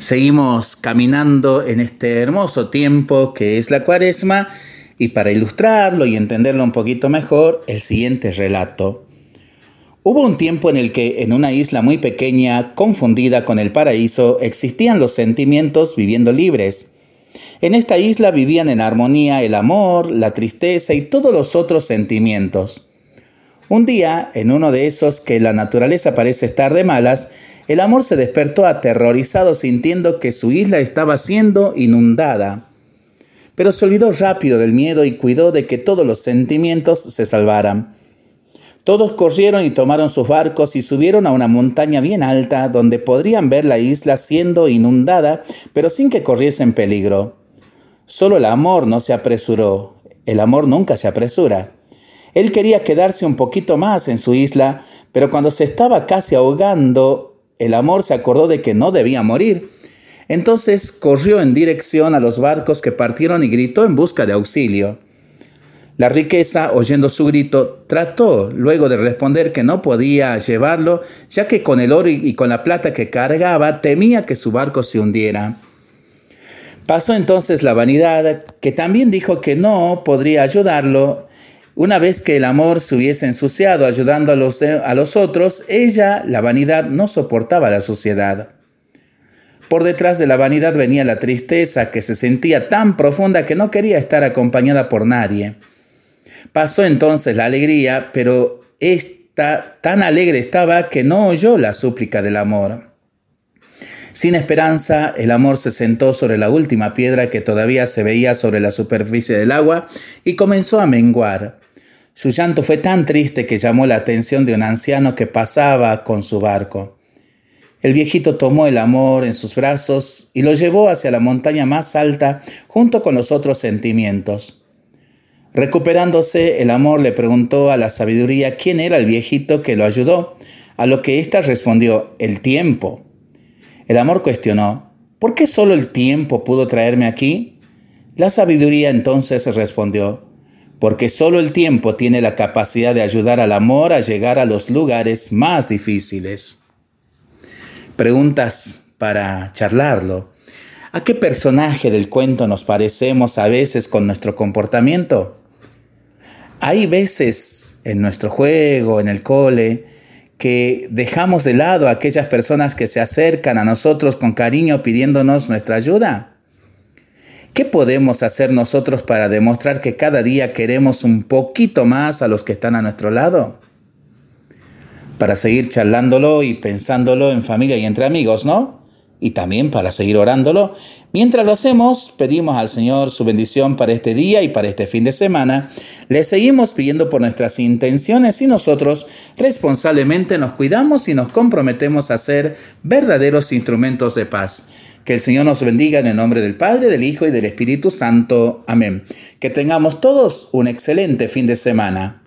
Seguimos caminando en este hermoso tiempo que es la cuaresma y para ilustrarlo y entenderlo un poquito mejor, el siguiente relato. Hubo un tiempo en el que en una isla muy pequeña, confundida con el paraíso, existían los sentimientos viviendo libres. En esta isla vivían en armonía el amor, la tristeza y todos los otros sentimientos. Un día, en uno de esos que la naturaleza parece estar de malas, el amor se despertó aterrorizado sintiendo que su isla estaba siendo inundada. Pero se olvidó rápido del miedo y cuidó de que todos los sentimientos se salvaran. Todos corrieron y tomaron sus barcos y subieron a una montaña bien alta donde podrían ver la isla siendo inundada, pero sin que corriesen peligro. Solo el amor no se apresuró. El amor nunca se apresura. Él quería quedarse un poquito más en su isla, pero cuando se estaba casi ahogando, el amor se acordó de que no debía morir. Entonces corrió en dirección a los barcos que partieron y gritó en busca de auxilio. La riqueza, oyendo su grito, trató luego de responder que no podía llevarlo, ya que con el oro y con la plata que cargaba temía que su barco se hundiera. Pasó entonces la vanidad, que también dijo que no podría ayudarlo, una vez que el amor se hubiese ensuciado ayudando a los, a los otros, ella, la vanidad, no soportaba la suciedad. Por detrás de la vanidad venía la tristeza que se sentía tan profunda que no quería estar acompañada por nadie. Pasó entonces la alegría, pero esta tan alegre estaba que no oyó la súplica del amor. Sin esperanza, el amor se sentó sobre la última piedra que todavía se veía sobre la superficie del agua y comenzó a menguar. Su llanto fue tan triste que llamó la atención de un anciano que pasaba con su barco. El viejito tomó el amor en sus brazos y lo llevó hacia la montaña más alta junto con los otros sentimientos. Recuperándose, el amor le preguntó a la sabiduría quién era el viejito que lo ayudó, a lo que ésta respondió, el tiempo. El amor cuestionó, ¿por qué solo el tiempo pudo traerme aquí? La sabiduría entonces respondió, porque solo el tiempo tiene la capacidad de ayudar al amor a llegar a los lugares más difíciles. Preguntas para charlarlo. ¿A qué personaje del cuento nos parecemos a veces con nuestro comportamiento? Hay veces en nuestro juego, en el cole, que dejamos de lado a aquellas personas que se acercan a nosotros con cariño pidiéndonos nuestra ayuda. ¿Qué podemos hacer nosotros para demostrar que cada día queremos un poquito más a los que están a nuestro lado? Para seguir charlándolo y pensándolo en familia y entre amigos, ¿no? Y también para seguir orándolo. Mientras lo hacemos, pedimos al Señor su bendición para este día y para este fin de semana. Le seguimos pidiendo por nuestras intenciones y nosotros responsablemente nos cuidamos y nos comprometemos a ser verdaderos instrumentos de paz. Que el Señor nos bendiga en el nombre del Padre, del Hijo y del Espíritu Santo. Amén. Que tengamos todos un excelente fin de semana.